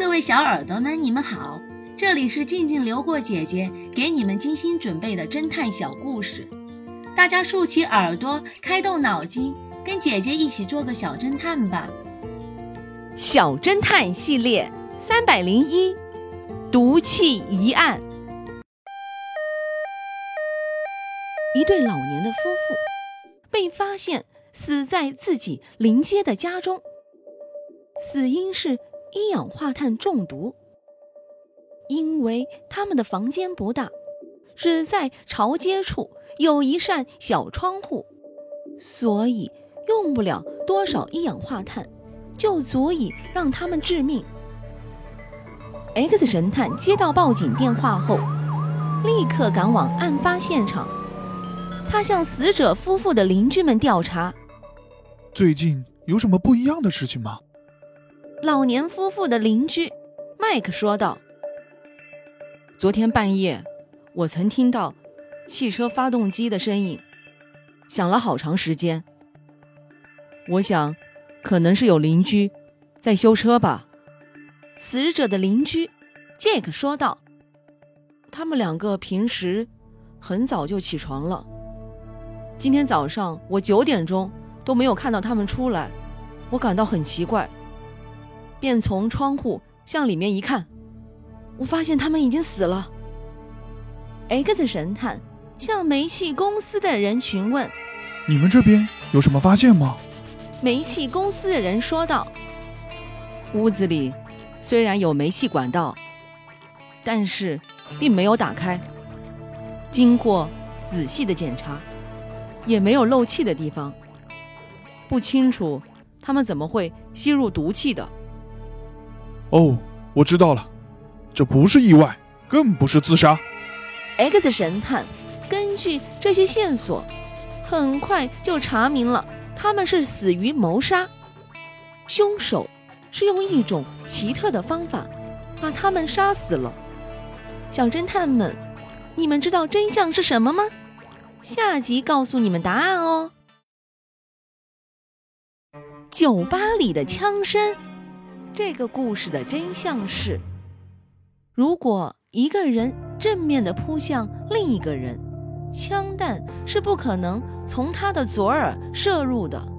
各位小耳朵们，你们好，这里是静静流过姐姐给你们精心准备的侦探小故事，大家竖起耳朵，开动脑筋，跟姐姐一起做个小侦探吧。小侦探系列三百零一，毒气疑案。一对老年的夫妇被发现死在自己临街的家中，死因是一氧化碳中毒。因为他们的房间不大，只在朝街处有一扇小窗户，所以用不了多少一氧化碳，就足以让他们致命。X 神探接到报警电话后，立刻赶往案发现场。他向死者夫妇的邻居们调查，最近有什么不一样的事情吗？老年夫妇的邻居麦克说道：“昨天半夜，我曾听到汽车发动机的声音，响了好长时间。我想，可能是有邻居在修车吧。”死者的邻居杰克说道：“他们两个平时很早就起床了。”今天早上我九点钟都没有看到他们出来，我感到很奇怪，便从窗户向里面一看，我发现他们已经死了。X 神探向煤气公司的人询问：“你们这边有什么发现吗？”煤气公司的人说道：“屋子里虽然有煤气管道，但是并没有打开。经过仔细的检查。”也没有漏气的地方，不清楚他们怎么会吸入毒气的。哦，我知道了，这不是意外，更不是自杀。X 神探根据这些线索，很快就查明了他们是死于谋杀，凶手是用一种奇特的方法把他们杀死了。小侦探们，你们知道真相是什么吗？下集告诉你们答案哦。酒吧里的枪声，这个故事的真相是：如果一个人正面的扑向另一个人，枪弹是不可能从他的左耳射入的。